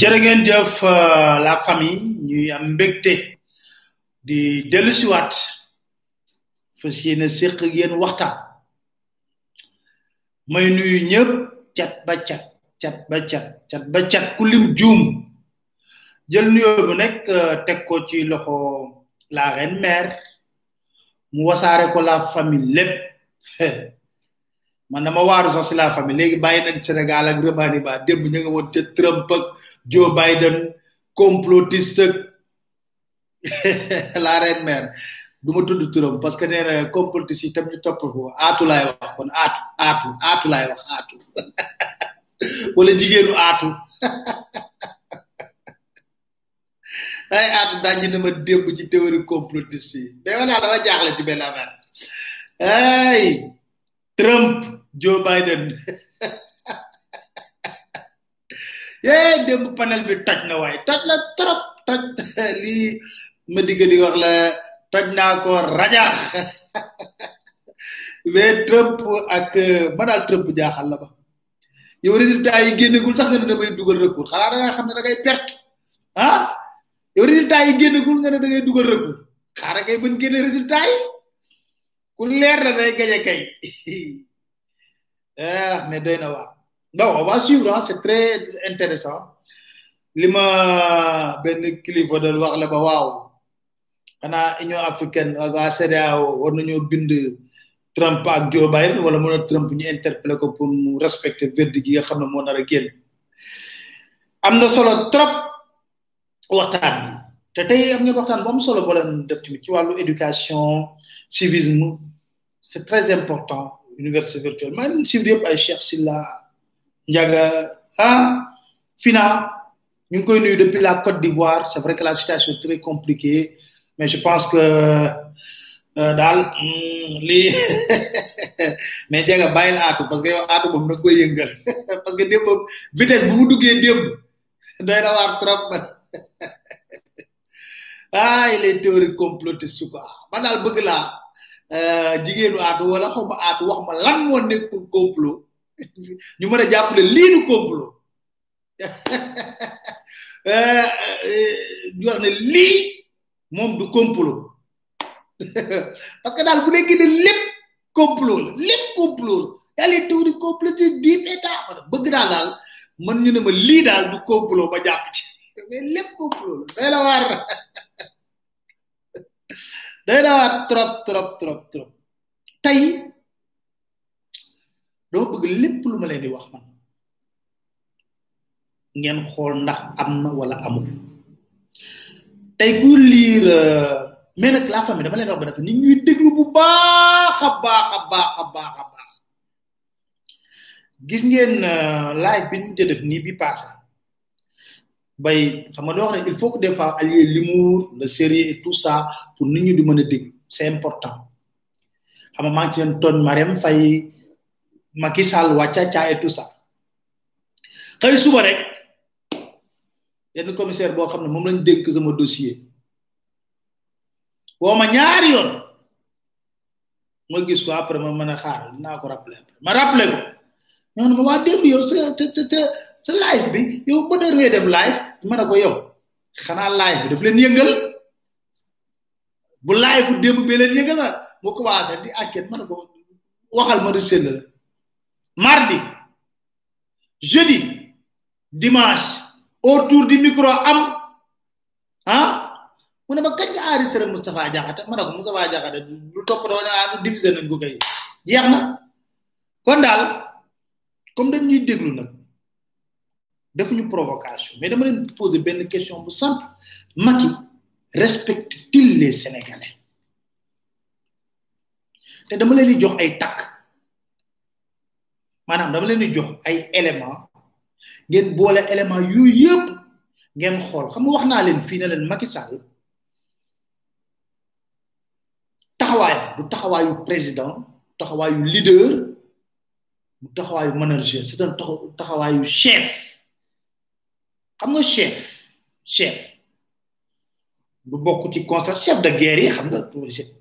jërë ngeen jëf euh, la famille ñuy am mbégte di dellusiwaat fas yéene séq ak yéen waxtaan may nuyu ñëpp cat ba cat cat ba cat cat ba cat ku lim juum jël nuyoo bu nekk euh, teg ko ci loxo la reine mère mu wasaare ko la famille lépp man dama waaru sax si la famille léegi bàyyi nañ Sénégal ak remani ba démb ñu nga woon ca Trump ak Joe Biden complotiste ak la reine mère du ma tudd turam parce que nee na complotiste yi tam ñu topp ko aatu laay wax kon aatu aatu aatu laay wax aatu wala jigéenu aatu ay aatu daj na ma démb ci théorie complotiste yi mais man daal dama jaaxle ci benn affaire ay Trump Joe Biden yee démb panel bi toj na waay toj na trop toj lii ma digg di wax la toj naa ko rajax mais Trump ak ma daal Trump jaaxal la ba yow résultat yi génnagul sax nga ne damay dugal recours xanaa da nga xam ne da ngay perte ah yow résultat yi génnagul nga ne da ngay dugal recours xaara kay ban génne résultat yi ku leer na day gañe kay ah mais doy na waar bon on va suivre hein, c'est très intéressant li ma benn kilifa doon wax la ba waaw xanaa union africaine ak waa CEDEAO war nañoo bind Trump ak Joe Biden wala mën a Trump ñu interpellé ko pour mu respecter verdict yi nga xam ne moo nar a génn am na solo trop waxtaan bi te tey am ngeen waxtaan bu am solo boo leen def tamit ci wàllu éducation civisme c'est très important université virtuelle maa ngi suivre yëpp ay Cheikh Silla Ndiaga ah Fina ñu ngi koy nuyu depuis la Côte d'Ivoire c'est vrai que la situation est très compliquée mais je pense que euh, daal mm, lii mais Diaga bàyyil aatu parce que yow aatu moom da nga koy yëngal parce que démb moom vitesse bu mu duggee démb doy na waar trop ah il est théorie complotiste quoi man daal bëgg laa euh, jigéenu aatu wala xaw ma aatu wax ma lan moo nekkul complot ñu mën a jàpp ne lii du complot eh, eh, ñu wax ne lii moom du complot parce que daal bu dee gëne lépp complot la lépp complot la yàlla tuur di complot ci diim état ma bëgg naa daal man ñu ne ma lii daal du complot ba jàpp ci mais lépp complot la day la waar day la waar trop trop trop trop tey dama bëgg lépp lu ma leen di wax man ngeen xool ndax am na wala amul tey ku liir mais nag la famille dama leen wax ba dafa nit ñuy déglu bu baax a baax a baax a baax a baax gis ngeen live bi ñu mujj def nii bi passé bay xam nga doo wax ne il faut que des fois allier l'humour le sérieux et tout ça pour nit ñi di mën a dégg c'est important xam nga maa ngi ci doon tooñ Marème Faye Macky Sall wàcca ca et tout ça xëy suba rek benn commissaire boo xam ne moom lañ dénk sama dossier woo ma ñaari yoon ma gis ko après ma mën a xaar dinaa ko rappelé ma rappelé ko ñoo ne ma waa démb yow sa sa sa sa live bi yow ba dër ngay def live ma ne ko yow xanaa live bi daf leen yëngal bu laay fu démb bi leen yëngal ma mu commencé di enquête ma ne ko waxal ma di sell la mardi jeudi dimanche autour du micro am ah mu ne ma kañ nga enregistré Moustapha Diakhaté ma ne ko Moustapha Diakhaté lu topp doo ne diffusé nañ ko kay jeex na kon daal comme dañ ñuy déglu nag defuñu provocation mais dama leen poser benn question bu simple Macky respecte-t-il les Sénégalais te dama leen di jox ay takk maanaam dama leen di jox ay éléments ngeen boole éléments yu yëpp ngeen xool xam nga wax naa leen fii ne leen Macky Sall taxawaayam du taxawaayu président taxawaayu leader du taxawaayu manager c'est un taxawaayu chef xam nga chef chef du bokk ci constat chef de guerre yi xam nga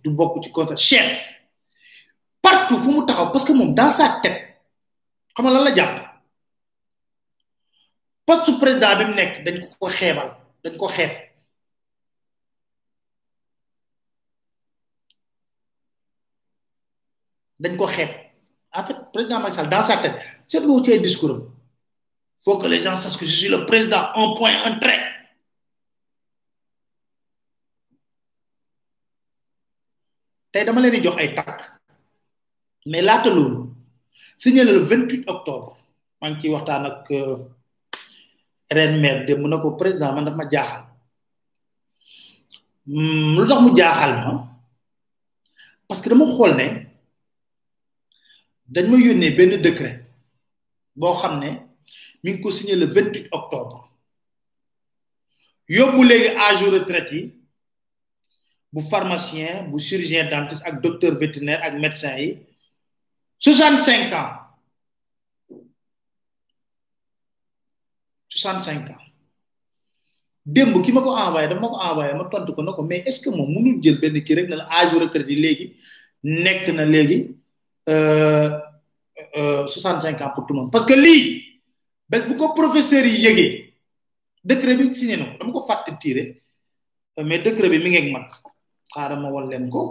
du bokk ci constat chef partout fu mu taxaw parce que moom dans sa tête xam nga lan la jàpp poste su président bi mu nekk dañ ko ko xeebal dañ ko xeeb dañ ko xeeb en fait président Macky Sall dans sa tête c'est lu ci discours am faut que les gens sachent que je suis le président un point un trait tey dama leen di jox ay tàkk mais laata loolu signé le 28 octobre maa ngi ciy waxtaan ak ren maire de mu ne ko président man daf ma jaaxal lu tax mu jaaxal ma parce que dama xool ne dañ ma yónnee benn décret boo xam ne mi ngi ko signé le 28 octobre yóbbu léegi âge retraite yi bu pharmacien bu chirurgien dentiste ak docteur vétérinaire ak médecin yi 65 ans 65 ans démb ki ma ko envoyé dama ko envoyé ma tontu ko na ko mais est ce que moom mënul jël benn kii rek na la âge retraite yi léegi nekk na léegi euh, euh, 65 ans pour tout le monde parce que lii bés bu ko professeur yi yëgee décret bi signé na ko dama ko fàtte tiré mais décret bi mi ngi ak man xaaral ma wal leen ko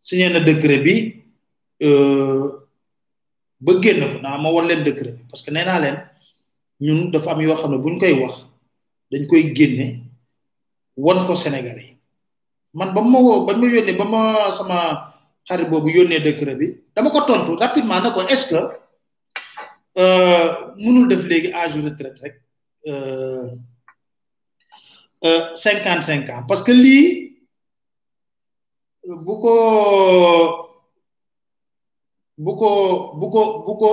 signé na décret bi euh, ba génn ko naa ma war leen décret bi parce que nee naa leen ñun dafa am yoo xam ne buñ koy wax dañ koy génne won ko sénégalais man ba ma woo ba ma yónnee ba ma sama xarit boobu yónnee décret bi dama ko tontu rapidement na ko est ce que mënul def léegi âge de retraite rek cinquante cinq ans parce que lii bu ko bu ko bu ko bu ko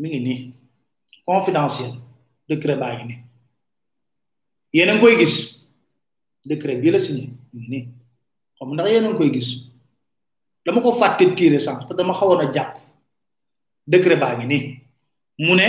mi ngi nii confidentiel décret baa ngi nii yéen a ngi koy gis décret bii la signé mi ngi nii xam ndax yéen a ngi koy gis dama ko fàtte tiire sànq parce que dama xawoon a jàpp décret baa ngi nii mu ne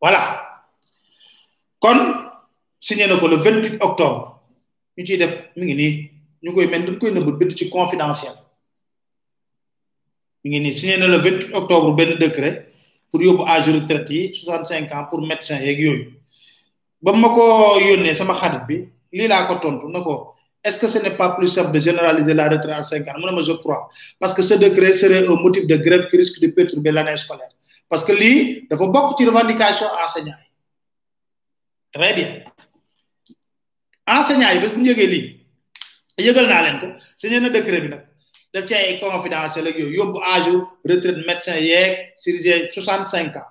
voilà kon signé na ko le 28 octobre ñu ciy def mi ngi nii ñu koy mel dañ koy nëbb bind ci confidentiel mi ngi nii signé na le 28 octobre benn décret pour yóbbu âge retraite yi 65 ans pour médecin yeeg yooyu ba ma ko yónnee sama xarit bi lii laa ko tontu na ko est-ce que ce n'est pas plus simple de généraliser la retraite à cinq ans mu ne ma je crois parce que ce décret serait un motif de grève qui risque de perturber l'année scolaire parce que lii dafa bokk ci revendication enseignant yi très bien enseignant yi bés bu ñu yëgee lii yëgal naa leen ko signé na décret bi nag def ci ay confidentiel ak yooyu yóbbu âge retraite médecin yeeg chirurgien soixante cinq ans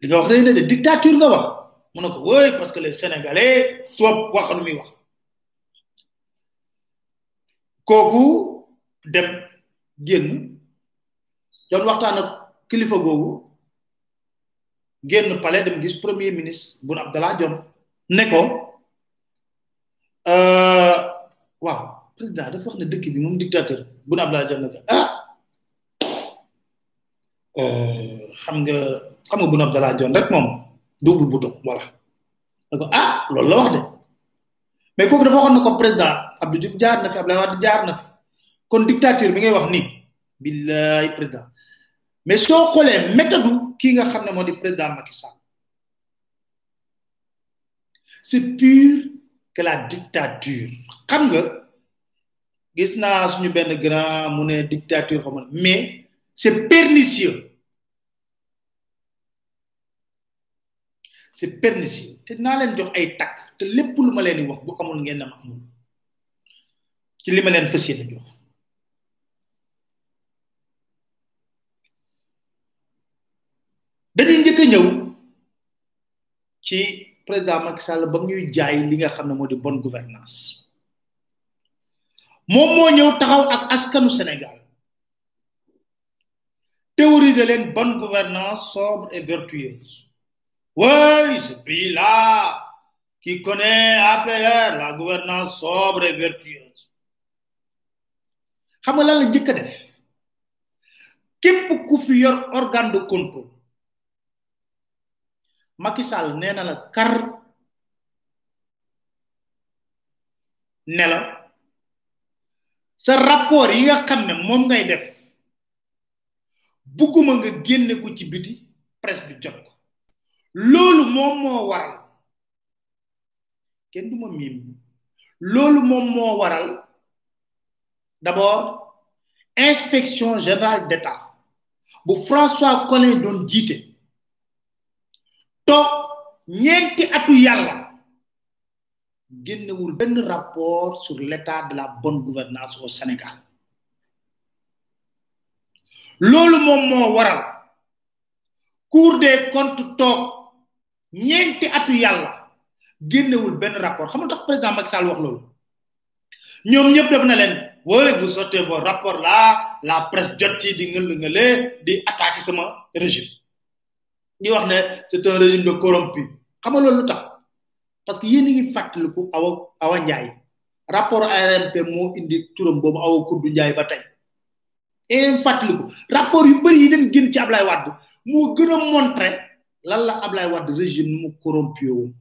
li nga wax rëy na de dictature nga wax mu ne ko wooy parce que les sénégalais soob wax lu muy wax kooku dem génn doon waxtaan ak kilifa googu génn palais dem gis premier ministre bun abdallah jom ne ko waaw président dafa wax ne dëkk bi moom dictateur bun abdallah jom ne ko ah xam nga xam nga Boun Abdallah Dionne rek moom double bouton voilà da ko ah loolu la wax de mais kooku dafa waxoon na ko président Abdou Diouf jaar na fi Abdoulaye Wade jaar na fi kon dictature bi ngay wax nii billaay président mais soo xoolee méthode kii nga xam ne moo di président Macky Sall c'est pur que la dictature xam nga gis naa suñu benn grand mu ne dictature xaw ma mais c'est pernicieux c'est pernicieux te naa leen jox ay takk te lépp lu ma leen di wax bu amul ngeen dama amul ci li ma leen fas yéene jox dañuy njëkk a ñëw ci président Macky Sall ba mu ñuy jaay li nga xam ne moo di bonne gouvernance moom moo ñëw taxaw ak askanu Sénégal théoriser leen bonne gouvernance sobre et vertueuse oui ce pays là qui connaît APR la gouvernance sobre et vertueuse xam nga lan la njëkk a def képp ku fi yor organe de contrôle Macky Sall nee na la kar ne la sa rapport yi nga xam ne moom ngay def bugguma nga génne ko ci biti presse bi jot ko loolu moom moo waral kenn du ma miim loolu moom moo waral d'abord inspection générale d'État bu François Collin doon jiite toog ñeenti atu yàlla génnewul benn rapport sur l'état de la bonne gouvernance au Sénégal loolu moom moo waral Cour des comptes toog ñeenti atu yàlla génnewul benn rapport xam nga tax président Macky Sall wax loolu ñoom ñëpp def na leen woy vous sortez vos rapports là la presse jot ci di ngël ngële di attaqué sama régime di wax ne c'est un régime de corrompu xam nga loolu lu tax parce que yéen a ngi fàttaliku awa awa njaay rapport ARMP moo indi turam boobu awa kuddu njaay ba tey et fàttaliku rapport yu bëri yi dem gën ci Ablaye Wade moo gën a montré lan la Ablaye Wade régime nu mu corrompu woon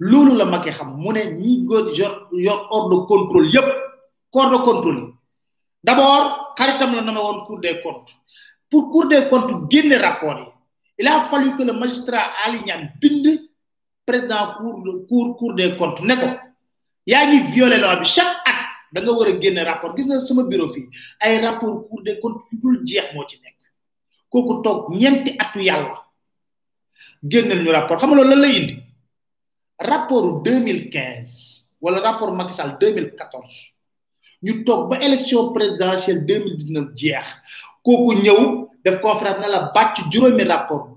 loolu la Macky xam mu ne ñi góor yor yor ordre de contrôle yépp corps de contrôle yi d' abord xaritam la nama woon cour des comptes pour cour des comptes génne rapport yi il a fallu que le magistrat Ali Niane bind président cour cour cour des comptes ne ko yaa ngi violé loi bi chaque at da nga war a génne rapport gis nga sama bureau fii ay rapport cour des comptes yu dul jeex moo ci nekk kooku toog ñeenti atu yàlla génneel ñu rapport xam nga loolu lan lay indi rapport 2015 wala rapport Macky Sall 2014 ñu toog ba élection présidentielle 2019 jeex kooku ñëw def conférence na la bàcc juróomi rapport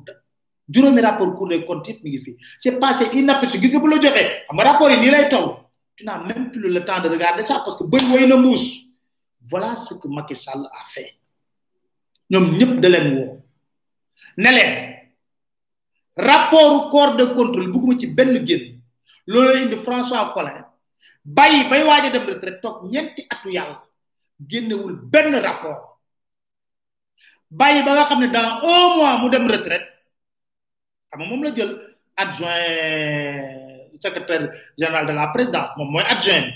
juróomi rapport cour des comptes yëpp mi ngi fii c' est passé inaperçu gis nga bu la joxee xam nga rapport yi nii lay toll tu n'as même plus le temps de regarder ça parce que bëñ woy na mbuus voilà ce que Macky Sall a fait ñoom ñëpp da leen woo ne leen rapport corps de contrôle bugguma ci benn génn loolu indi François Collin bàyyi bay waaj a dem retraite toog ñeenti atu yàlla génnewul benn rapport bàyyi ba nga xam ne dans un mois mu dem retraite xam nga moom la jël adjoint secrétaire général de la présidence moom mooy adjoint bi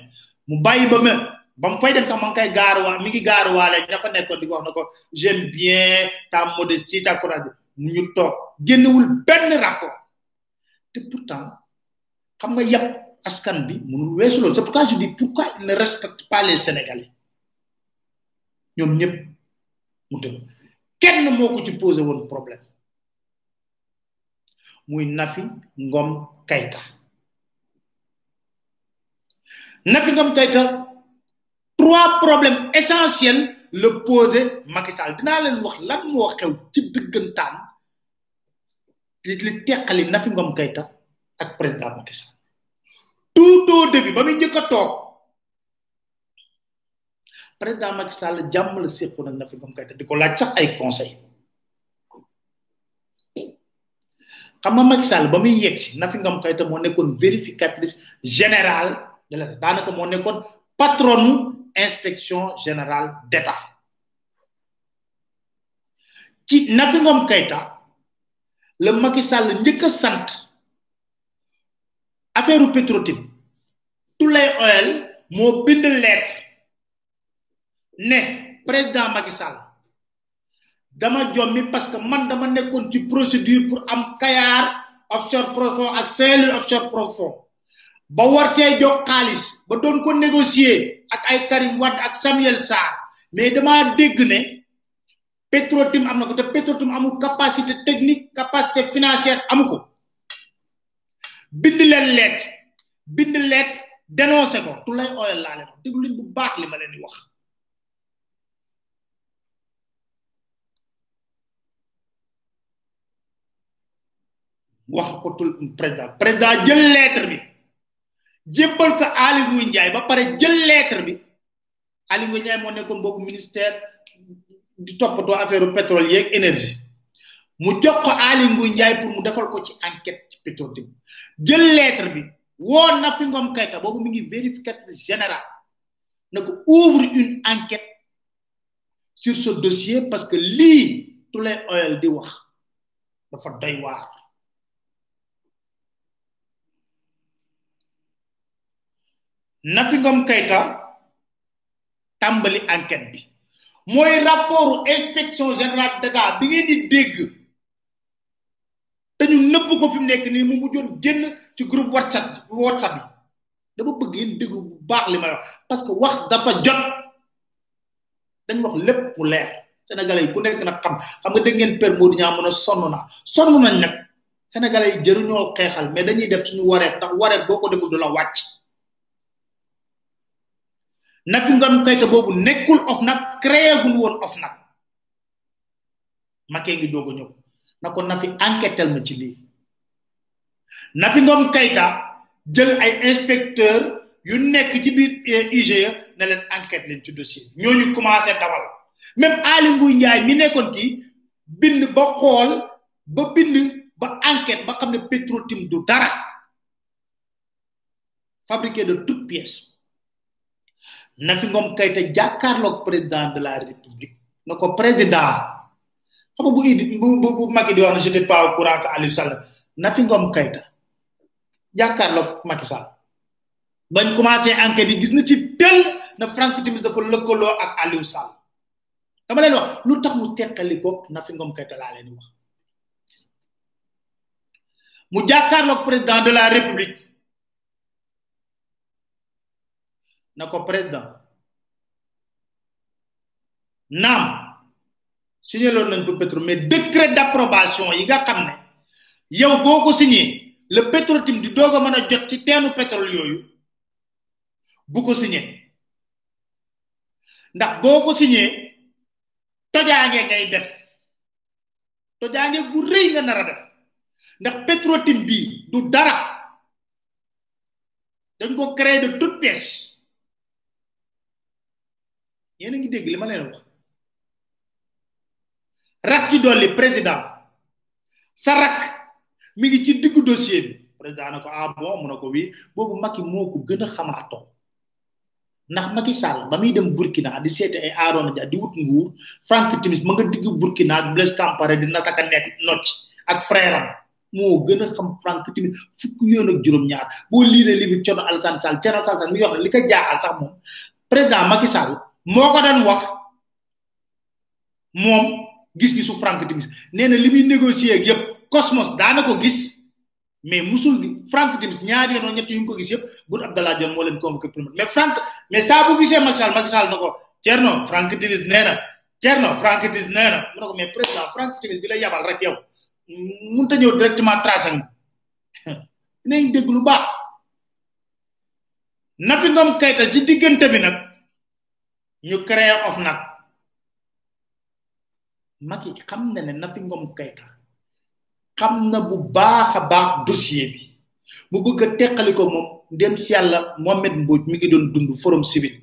mu bàyyi ba même ba mu koy dem sax ma ngi koy gaaruwaa mi ngi gaaruwaale ña fa nekkoon di ko wax na ko j'aime bien ta modestie ta courage mu ñu toog génnewul benn rapport te pourtant xam nga yàpp askan bi mënul weesu loolu c'est pourquoi je dis pourquoi il ne respecte pas les sénégalais ñoom ñëpp mu tëb kenn moo ko ci posé woon problème muy Nafi Ngom Kayta Nafi Ngom Kayta trois problèmes essentiels le posé Macky Sall dinaa leen wax lan moo xew ci dëggantaan li li teqali Nafi Ngom Kayta ak président Macky Sall tout au début ba muy njëkk a toog président Macky Sall jàmm la séqu nag Nafi Ngom Keïta di ko laaj sax ay conseil xam nga Macky Sall ba muy yegg si Nafi Ngom Keïta moo nekkoon vérificatrice générale de l'État daanaka moo nekkoon patronu inspection générale d'État ci Nafi Ngom Keïta la Macky Sall njëkk a sant affaire Petro-Tim Tulay Oil moo bind lettre ne président Macky Sall dama jommi parce que man dama nekkoon ci procédure pour am Kayar offshore profond ak Saint-Louis offshore profond ba war cee jox xaalis ba doon ko négocier ak ay Karim Wade ak Samuel Sarr mais dama dégg ne Petrotim am na ko te Petrotim amul capacité technique capacité financière amu ko bind leen leet bind leet dénoncé ko tu lay oyal laa leen wax déglu leen bu baax li ma leen di wax wax ko tul président président jël lettre bi jébbal ko Aly Ngouille Ndiaye ba pare jël lettre bi Aly Ngouille Ndiaye moo nekkoon boobu ministère di toppatoo affaire pétrole yeeg énergie mu jox ko Aly Ngouille Ndiaye pour mu defal ko ci enquête ci pétrole bi jël lettre bi woo Nafi Ngom Keïta boobu mi ngi vérificateur général na ko ouvre une enquête sur ce dossier parce que lii tu lay oyal di wax dafa doy waar Nafi Ngom Keïta tàmbali enquête bi mooy rapport inspection générale d'état bi ngeen di dégg te ñu nëbb ko fi mu nekk nii mu mujjoon génn ci groupe whatsapp whatsapp bi dama bëgg yéen déglu bu baax li may wax parce que wax dafa jot dañ wax lépp mu leer sénégalais yi ku nekk nag xam xam nga dégg ngeen per moo ñaa mën a sonn naa sonn nañ nag sénégalais yi jëruñoo xeexal mais dañuy def suñu wareef ndax wareef boo ko deful du la wàcc nafi ngam kayta boobu nekkul of nag créé gul woon of nag makee ngi doog a ñëw na ko na fi enquêtel ma ci lii na fi ngoom kayta jël ay inspecteur yu nekk ci biir IGE na leen enquête leen ci dossier bi ñooñu commencé dawal même Aly Ngouille Ndiaye mi nekkoon kii bind ba xool ba bind ba enquête ba xam ne Petro-Tim du dara fabriqué de toutes pièces na fi ngom kayta jàkkaarloog président de la république na ko président xam nga bu idi bu bu bu Macky di wax ne j'étais pas au courant que Aliou Sall na fi ngom kayta jàkkaarloog Macky Sall bañ commencé enquête yi gis na ci tel na Franck Timis dafa lëkkaloo ak Aliou Sall dama leen wax lu tax mu teqali ko na fi ngom kayta laa leen wax mu jàkkaarloog président de la république na ko président naam signé loon nañ pour pétrole mais décret d'approbation yi nga xam ne yow boo ko signé le pétrotim di doog a mën a jot ci teenu pétrole yooyu bu ko signé ndax boo ko signé tojaange ngay def tojaange gu rëy nga nar a def ndax Petro-Tim bi du dara dañ ko créer de toute pièce yéen a ngi dégg li ma leen wax rax ci dolli président sa rak mi ngi ci diggu dossier bi président na ko ah bon mu ne ko wii boobu Macky moo ko gën a xamaatoo ndax Macky Sall ba muy dem Burkina di seeti ay Arona Dia di wut nguur Frank Timis ma nga digg Burkina ak Blaise Compaoré di nataka nekk nocc ak frère am moo gën a xam Frank Timis fukk yoon ak juróom-ñaar boo liiree li fi Thierno Alassane Sall Thierno Alassane Sall mi ngi wax ne li ko jaaxal sax moom président Macky Sall moo ko daan wax moom gis-gisu Frank Timis nee na li muy négocier ak yëpp Cosmos daana ko gis mais musul Franck tamit ñaari yoon ñett yu mu ko gis yëpp Boun Abdallah Dionne moo leen convoqué premier mais Franck mais saa bu gisee Macky Sall Macky Sall na ko Thierno Franck Timis nee na Thierno Franck Timis nee na mu ne ko mais président Franck Timis bi la yabal rek yow mënut a ñëw directement tracé nga dinañ dégg lu baax Nafi Ngom Keïta ci diggante bi nag ñu créé OFNAC Macky xam na ne Nafi Ngom Keïta xam na bu baax a baax dossier bi mu bëgg a teqali ko moom ndem ci yàlla Mohamed Mbodj mi ngi doon dund forum civil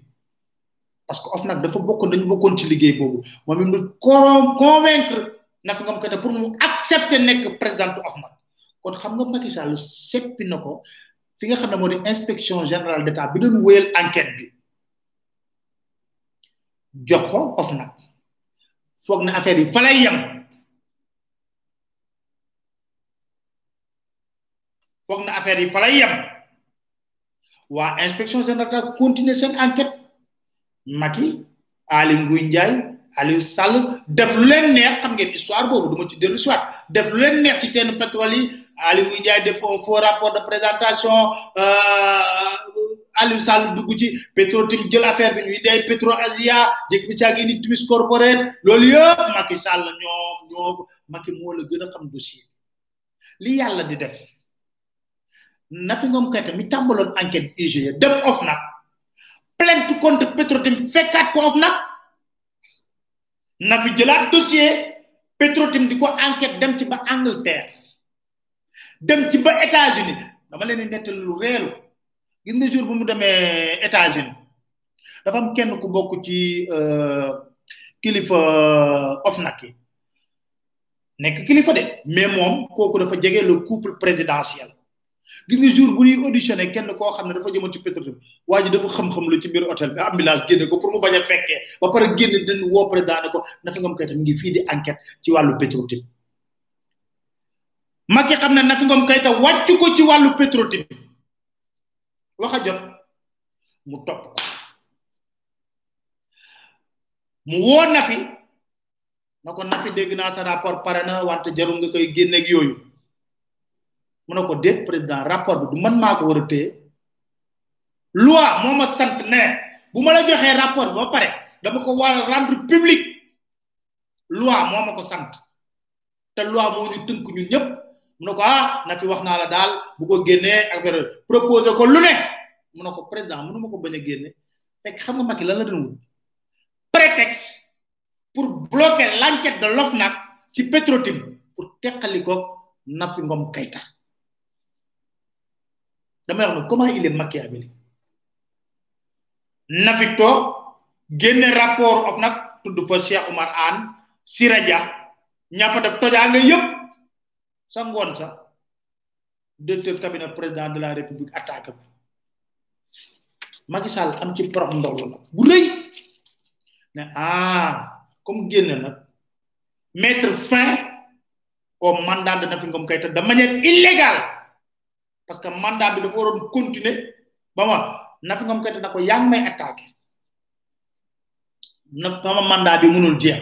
parce que OFNAC dafa bokkoon dañu bokkoon ci liggéey boobu Mohamed Mbodj con convaincre Nafi Ngom Keïta pour mu accepter nekk président OFNAC kon xam nga Macky Sall seppi na ko fi nga xam ne moo di inspection générale d' état bi doon wéyal enquête bi jox ko of nag foog na affaire yi fa lay yem foog na affaire yi fa lay yem waa inspection générale continuer seen enquête Macky Ali Nguy Ndiaye Aliou Sall def lu leen neex xam ngeen histoire boobu du ma ci dellu soit def lu leen neex ci teen pétrole yi Aliou Nguy Ndiaye def un faux rapport de présentation Aliou Sall dugg ci Petro tim jël affaire bi ñuy day Petro Asia jëkk bi caag indi Timis Corporate loolu yëpp Macky Sall ñoom ñoom Macky moo la gën a xam dossier li yàlla di def Nafi Ngom Keïta mi tàmbaloon enquête IGE dem OFNAC plainte contre Petro tim fekkaat ko OFNAC Nafi jëlaat dossier Petro tim di ko enquête dem ci ba Angleterre dem ci ba États-Unis dama leen di nettali lu reelu gis nga jour bu mu demee États-Unis dafa am kenn ku bokk ci kilifa OFNAC yi nekk kilifa de mais moom kooku dafa jege le couple présidentiel gis nga jour bu ñuy auditionné kenn koo xam ne dafa jëmoon ci pétrole waa ji dafa xam-xam lu ci biir hôtel bi ambulance génne ko pour mu bañ a fekkee ba pare génn dañ woo président ne ko Nafi Ngom Keïta mi ngi fii di enquête ci wàllu pétrole Macky xam ne Nafi Ngom Keïta wàcc ko ci wàllu Petro-Tim wax a jot mu topp ko mu woo Nafi na ko Nafi dégg naa sa rapport pare na wante jarul nga koy génne ak yooyu mu ne ko déet président rapport bi du man maa ko war a téye loi moo ma sant ne bu ma la joxee rapport ba pare dama ko war a rendre public loi moo ma ko sant te loi moo ñu tënk ñun ñëpp mu ne ko ah na fi wax naa la daal bu ko génnee affaire proposé ko lu ne mu ne ko président mënu ma ko bañ a génne fekk xam nga Macky lan la doon wut prétexte pour bloquer l'enquête de l'OFNAC ci Petro-Tim pour teqali ko Nafi Ngom Keïta damay wax ne comment il est machiavélique na fi toog génne rapport of nag tudd fa Cheikh Oumar Anne Sira Dia ña fa def tojaa nga yëpp sa ngoon sa directeur cabinet président de la république attaque bi Macky Sall am ci prox ndox la bu rëy ne ah comme génn na mettre fin au mandat de Nafi Ngom Keïta de manière illégale parce que mandat bi dafa waroon continuer ba ma Nafi Ngom Keïta na ko yaa ngi may attaqué na sama mandat bi mënul jeex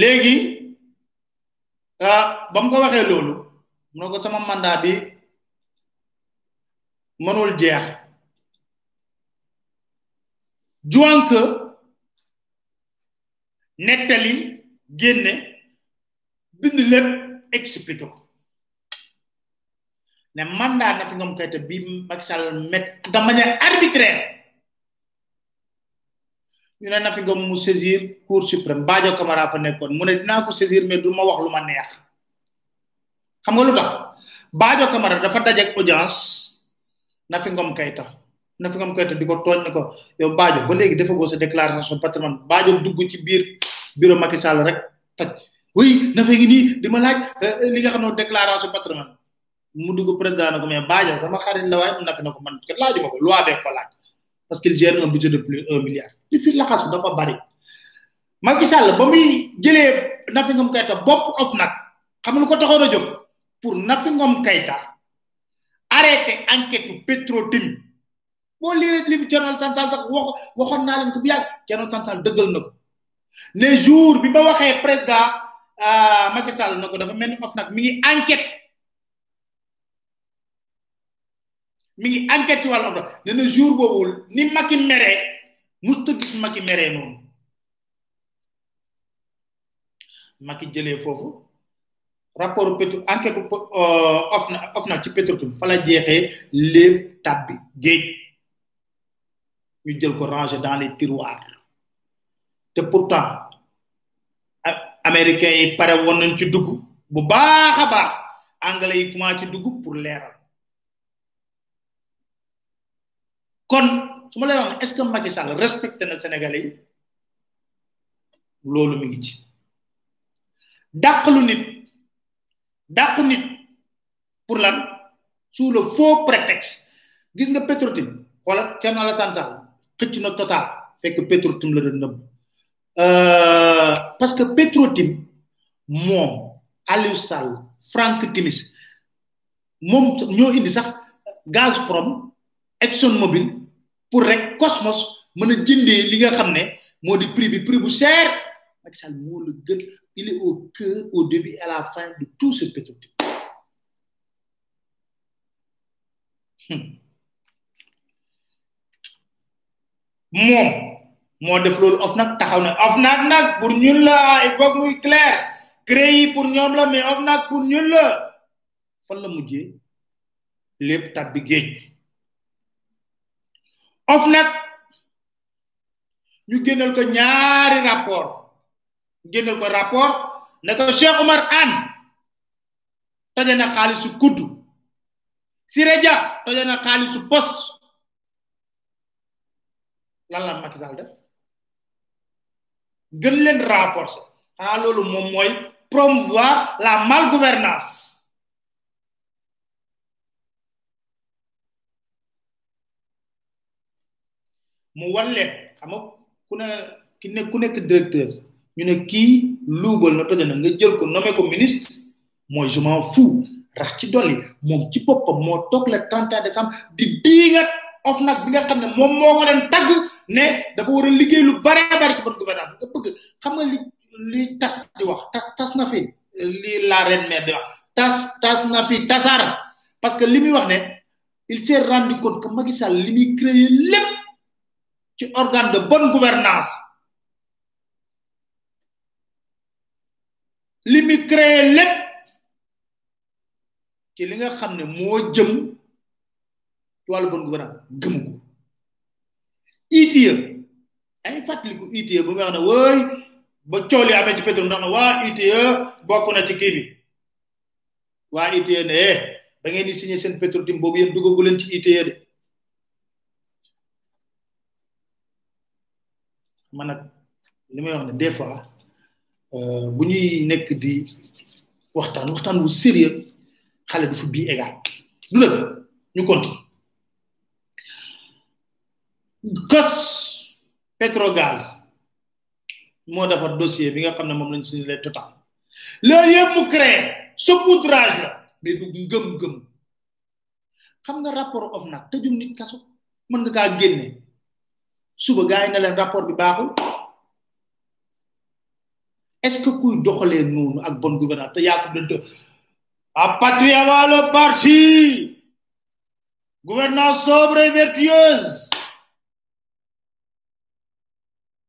léegi ba mu ko waxee loolu mu ne ko sama mandat bi mënul jeex juanque nettali génne bind lépp expliqué ko ne mandat Nafi Ngom Keïta bi Macky Sall met de manière arbitraire ñu ne Nafi Ngom mu saisir cour suprême Badio Camara fa nekkoon mu ne dinaa ko saisir mais du ma wax lu ma neex xam nga lu tax baajo camara dafa dajeeg audience na fi ngom kayta na fi ngom kayta di ko tooñ ne ko yow baajo ba léegi dafa goo sa déclaration patrimoine baajo dugg ci biir bureau Macky Sall rek taj oui na fi ngi nii di ma laaj li nga xam ne déclaration patrimoine mu dugg président na ko mais baajo sama xarit la waaye mun na fi na ko man kenn laaju ma ko loi bee ko laaj parce qu'il gère un budget de plus un milliard li fi laxas dafa bari Macky Sall ba muy jëlee na fi ngom kayta bopp of nag xam lu ko taxoon a jóg pour Nafi Ngom Keïta arrêté enquête bu Petro-Tim boo liiree li fi Thierno Alassane Sall sax wax waxoon naa leen ko bu yàgg Thierno Alassane Sall dëggal na ko ne jour bi ma waxee président Macky Sall na ko dafa mel ni OFNAC mi ngi enquête mi ngi enquête ci wàllu OFNAC ne na jour boobu ni Macky meree musta gis Macky meree noonu Macky jëlee foofu rapport pétro enquête of na of na ci Petrotim fa la jeexee lépp tàbbi géej ñu jël ko ranger dans les tiroirs te pourtant américains yi pare woon nañ ci dugg bu baax a baax anglais yi commencé ci dugg pour leeral kon su ma lay wax est ce que Macky Sall respecté na Sénégalais yi loolu mi ngi ci dàqalu nit dàqu nit pour lan sous le faux prétexte gis nga Petrotim xoolal Thierno Alassane Sall xëcc na total fekk Petrotim la doon nëbb euh, parce que Petrotim moom Aliou Sall Franck Timis moom ñoo indi sax Gazprom Exxon Mobil pour rek Cosmos mën a jëndee li nga xam ne moo di prix bi prix bu cher Macky Sall moo la gën il est au cœur au début et à la fin de tout ce pétrole moom moo def loolu of nag taxaw na of nag nag pour ñun la il faut muy clair créé pour ñoom la mais of nag pour ñun la fan la mujjee lépp tàbbi géej of nag ñu génnal ko ñaari rapport génnal ko rapport ne ko Cheikh Omar Anne toje na xaalisu kudd Siré Dia toje na xaalisu poste lan la Macky Sall def gën leen renforcer xanaa loolu moom mooy promouvoir la malgouvernance mu wan leen xam nga ku ne ki ne ku nekk directeur ñu ne kii luubal na toje na nga jël ko nommé ko ministre mooy je m'en fous rax ci dolli moom ci boppam moo toog le 31 décembre di diingat of nag bi nga xam ne moom moo ko doon tagg ne dafa war a liggéey lu bare bare ci bon gouvernance nga bëgg xam nga li li tas di wax tas tas na fi li la reine mère di wax tas tas na fi tasar parce que li muy wax ne il s'est rendu compte que Macky Sall li muy créé lépp ci organe de bonne gouvernance li mu créé lépp ci li nga xam ne moo jëm ci wàllu bon gouvernance gëm ko ITIE ay fàttaliku ITIE bu nga xam ne wooy ba coow li amee ci pétrole ndax na waa ITIE bokk na ci kii bi waa ITIE ne eh da ngeen di signé seen pétrole tim boobu yéen duggagu leen ci ITIE de man nag li may wax ne des fois bu ñuy nekk di waxtaan waxtaan bu sérieux xale du football égal du dëgg ñu compte kos pétrogaz moo defar dossier bi nga xam ne moom lañ suñu lee total loolu yëpp mu créé saupoudrage la mais du ngëm-ngëm xam nga rapport of nag tëjul nit kaso mën nga kaa génne suba gars yi ne leen rapport bi baaxul est-ce que kuy doxalee noonu ak bonne gouvernance te yaa ko doon doon apatria va le parti gouvernance sobre et vertueuse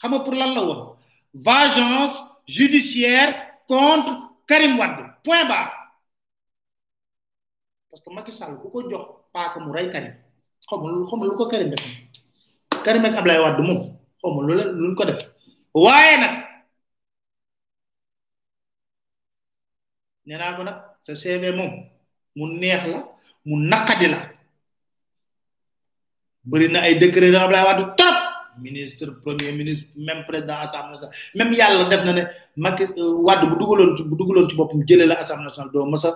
xam nga pour lan la woon vengeance judiciaire contre Karim Wade point barre parce que Macky Sall ku ko jox paaka mu rey Karim xaw ma xaw ma lu ko Karim def Karim ak Ablaye Wade moom xaw ma lu leen luñ ko def waaye nag nee naa ko nag sa CV moom mu neex la mu naqadi la bëri na ay décret da Abdoulaye Wade trop ministre premier ministre même président assemblée nationale même yàlla def na ne Macky Wade bu dugaloon ci bu dugaloon ci boppam jëlee la assemblée nationale doo mës a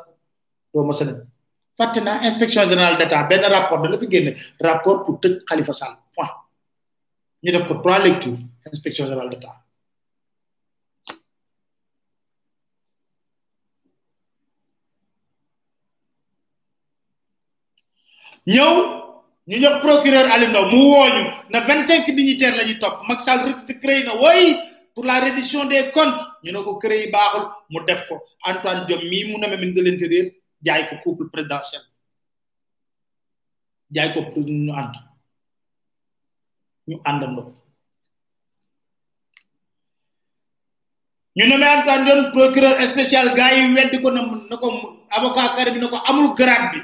doo mës a dem fàtte naa inspection générale d' état benn rapport da la fi génne rapport pour tëj Khalifa Sall point ñu def ko trois lectures inspection générale d' état ñëw ñu jox procureur Aliou Ndao mu wooñu na vingt cinq dignitaires la ñu topp Macky Sall rëkk créé na woy pour la reddition des comptes ñu ne ko créé yi baaxul mu def ko Antoine Diome mii mu nommé ministre de l'intérieur jaay ko couple présidentiel jaay ko pour ñu ànd ñu àndandoo ñu nommé Antoine Diome procureur spécial gars yi weddi ko na na ko avocat Karim bi na ko amul grade bi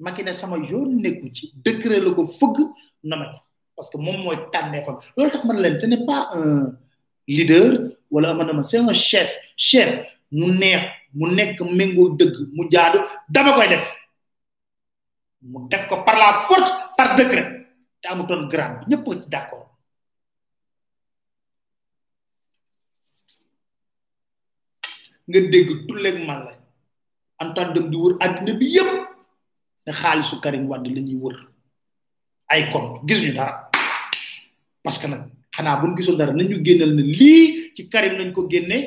Macky ne sama yoon nekku ci décret la ko fëgg nommé ko parce que moom mooy tànnee fam loolu tax man leen ce n'est pas un leader wala ama dama c'est un chef chef mu neex mu nekk méngoo dëgg mu jaadu dama koy def mu def ko par la force par décret te amutoon grade bi ñëpp ci d'accord nga dégg tulleeg màlla antan dem di wër àddina bi yépp ne xaalisu karim wadd la ñuy wër ay kon gis ñu dara parce que nag xanaa buñ gisul dara nañu génnal ne lii ci karim nañ ko génne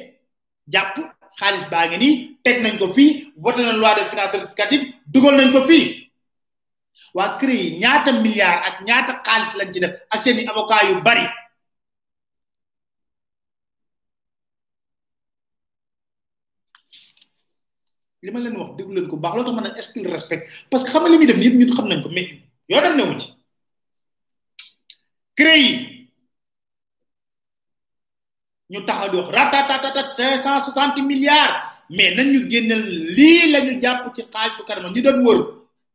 jàpp xaalis baa ngi nii teg nañ ko fii voté nañ loi de finance rectificative dugal nañ ko fii waa CREI ñaata milliards ak ñaata xaalis lañ ci def ak seen i avocat yu bari li ma leen wax déglu leen ko baax loolu tax ma ne est-ce qu'il respecte parce que xam nga li muy def nii ñun xam nañ ko mais yoo dem newu ci cré yi ñu taxaw di wax ratatatatat cinq cent soixante milliards mais nañ ñu génneel lii la ñu jàpp ci xaalisu karma ñu doon wër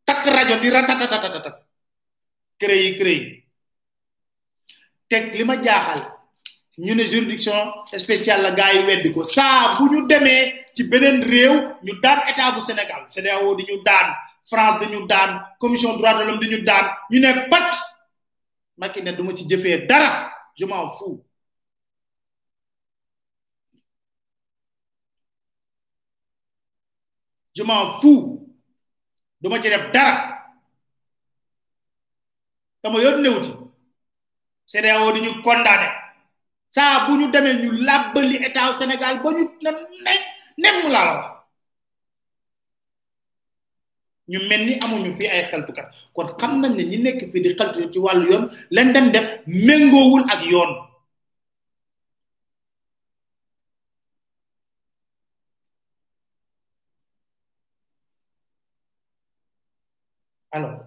takk rajo di ratatatatat cré yi cré yi teg li ma jaaxal ñu ne juridiction spéciale la gars yi weddi ko saa bu ñu demee ci beneen réew ñu daan état bu Sénégal CEDEAO di ñu daan France di ñu daan commission droit de l'homme di ñu daan ñu ne pat Macky ne du ma ci jëfee dara je m'en fous je m'en fous du ma ci def dara sama yoon néew ci CEDEAO di ñu condamné saa bu ñu demee ñu làbbali état Sénégal ba ñu na ne nemm laa la wax ñu mel ni amuñu fii ay xeltukat kon xam nañ ne ñi nekk fii di xeltu ci wàllu yoon lañ dañ def méngoowul ak yoon alors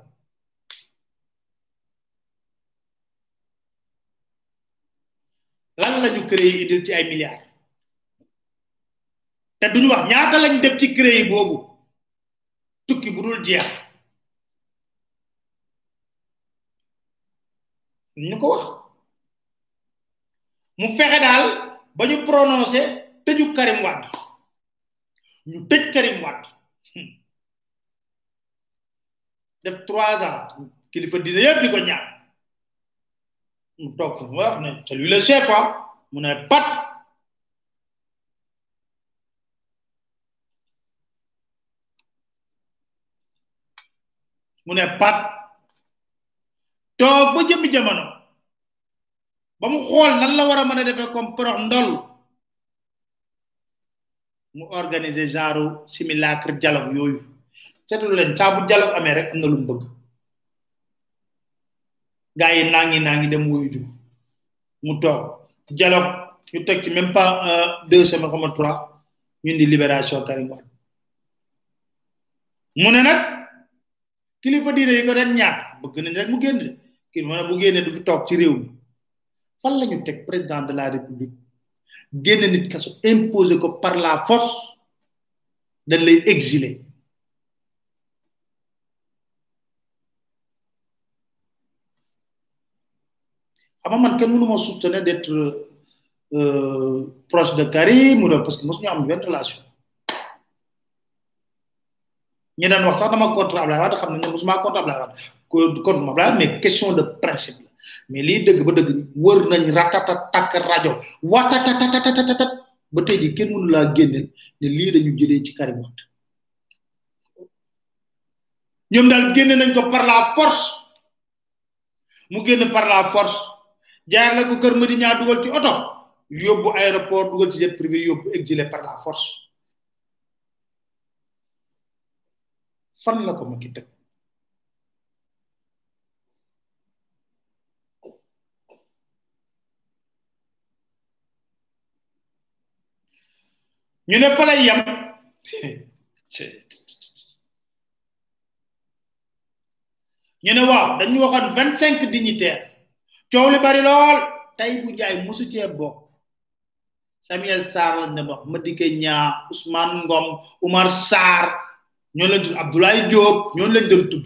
lan la ñu créé idil ci ay milliards te duñu wax ñaata lañ def ci créé boobu tukki bu dul jeex ñu ko wax mu fexe daal ba ñu prononcé tëju Karim Wade ñu tëj Karim Wade def trois ans kilifa dina yëpp di ko ñaan mu toog fa mu wax ne te lui le chef ah mu ne pat mu ne pat toog ba jëmmi jamono ba mu xool nan la war a mën a defee comme porox ndol mu organiser genre simulacre dialogue yooyu seetlu leen saa bu dialogue amee rek am na lu mu bëgg gars yi naa ngi naa ngi dem wuyu dugg mu toog dialogue ñu teg ci même pas deux semaines comme trois ñu di libération Karim Wade mu ne nag kilifa diine yi ko ren ñaat bëgg nañ rek mu génn ki mo bu génné du fi tok ci réew mi fan lañu tek président de la république génn nit kasso imposer ko par la force dañ lay exiler xam man kenn mënu ma soupçonner d'être euh, proche de Karim ou de parce que mosuñu am benn relation ñi daan wax sax dama contre Ablaye Wade xam nañ ne musuma contre Ablaye Wade contre moom Ablaye mais question de principe la mais lii dëgg ba dëgg wër nañ ratata takk rajo watatatatatatatat ba tey ji kenn mënu laa génneel ne lii dañu jëlee ci Karim Wade ñoom daal génne nañ ko par la force mu génn par la force jaar na ko kër Madi ñaa dugal ci oto yóbbu aéroport dugal ci jet privé yóbbu exilé par la force fan la ko Macky teg ñu ne fa lay yem ñu ne waaw dañu waxoon vingt cinq dignitaire coow li bari lool tey bu jaay mosu cee bokk Samuel Sarr lañ dem wax Madické Niang Ousmane Ngom Oumar Sarr ñoo leen tudd Abdoulaye Diop ñoo leen doon tudd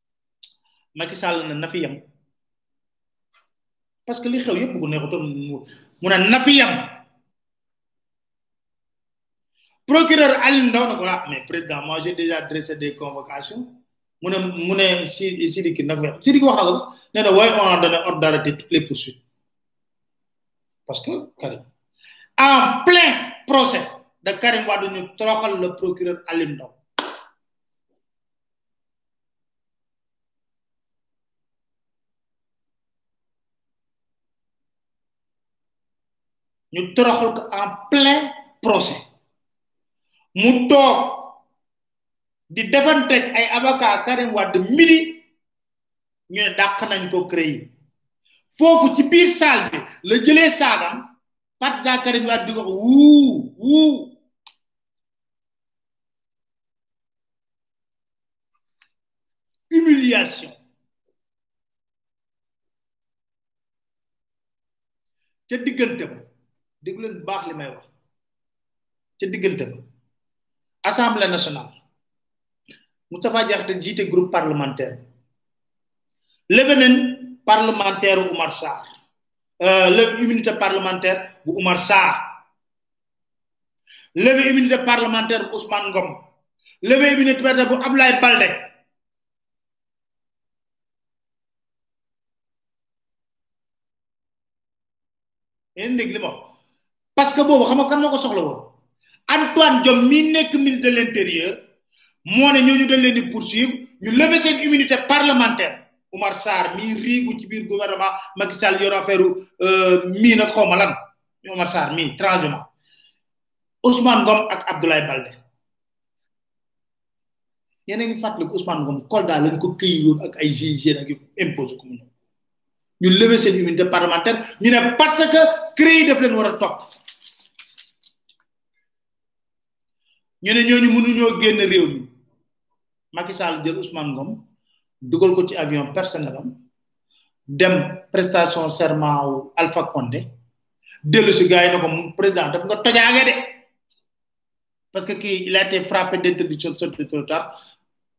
Macky Sall na na fi yem parce que li xew yëpp bu ko neexutoon mu ne na fi yem procureur Alioune Ndao na ko ah mais président moi j'ai déjà dressé des convocations mu ne mu ne si Sidiki na fi yem Sidiki wax na ko sax nee na waaye on a donné ordre d'arrêter toutes les poursuites parce que Karim en plein procès de Karim Wade ñu toroxal le procureur Alioune Ndao ñu toroxal ko en plein procès mu toog di defanteeg ay avocat Karim Wade midi ñu ne dàq nañ ko créé foofu ci biir salle bi la jëlee saagam pat daa Karim Wade di wax wuu wuu humiliation ca diggante ba dégg leen bu baax li may wax ca diggante ba assemblée nationale Moustapha Diakhaté jiite groupe parlementaire leveneen parlementaire Oumar Sarr euh, le immunité parlementaire bu Oumar Sarr levé immunité parlementaire bu Ousmane Ngom levé immunité parlementaire bu Ablaye Balde yéen dégg li ma wax parce que boobu xam nga kan moo ko soxla woon Antoine Diome mi nekk ministre de l' intérieur moo ne ñooñu dañ leen di poursuivre ñu lever seen immunité parlementaire Oumar Sarr mi riigu ci biir gouvernement Macky Sall yor affaire mii nag xaw ma lan Omar Sarr mii transhumant Ousmane Ngom ak Abdoulaye Balde yéen a ngi fàttaliku Ousmane Ngom Kolda lañ ko këyiloon ak ay GIGN ak yu imposé ko mu ñëw ñu lever seen immunité parlementaire ñu ne parce que CREI daf leen war a topp ñu ne ñooñu mënuñoo génn réew mi Macky Sall jël Ousmane Ngom dugal ko ci avion personnel am dem prestation serment wu Alpha Condé dellu si gars yi ne ko président daf nga tojaange de parce que kii il a été frappé d'interdiction de sortie de territoire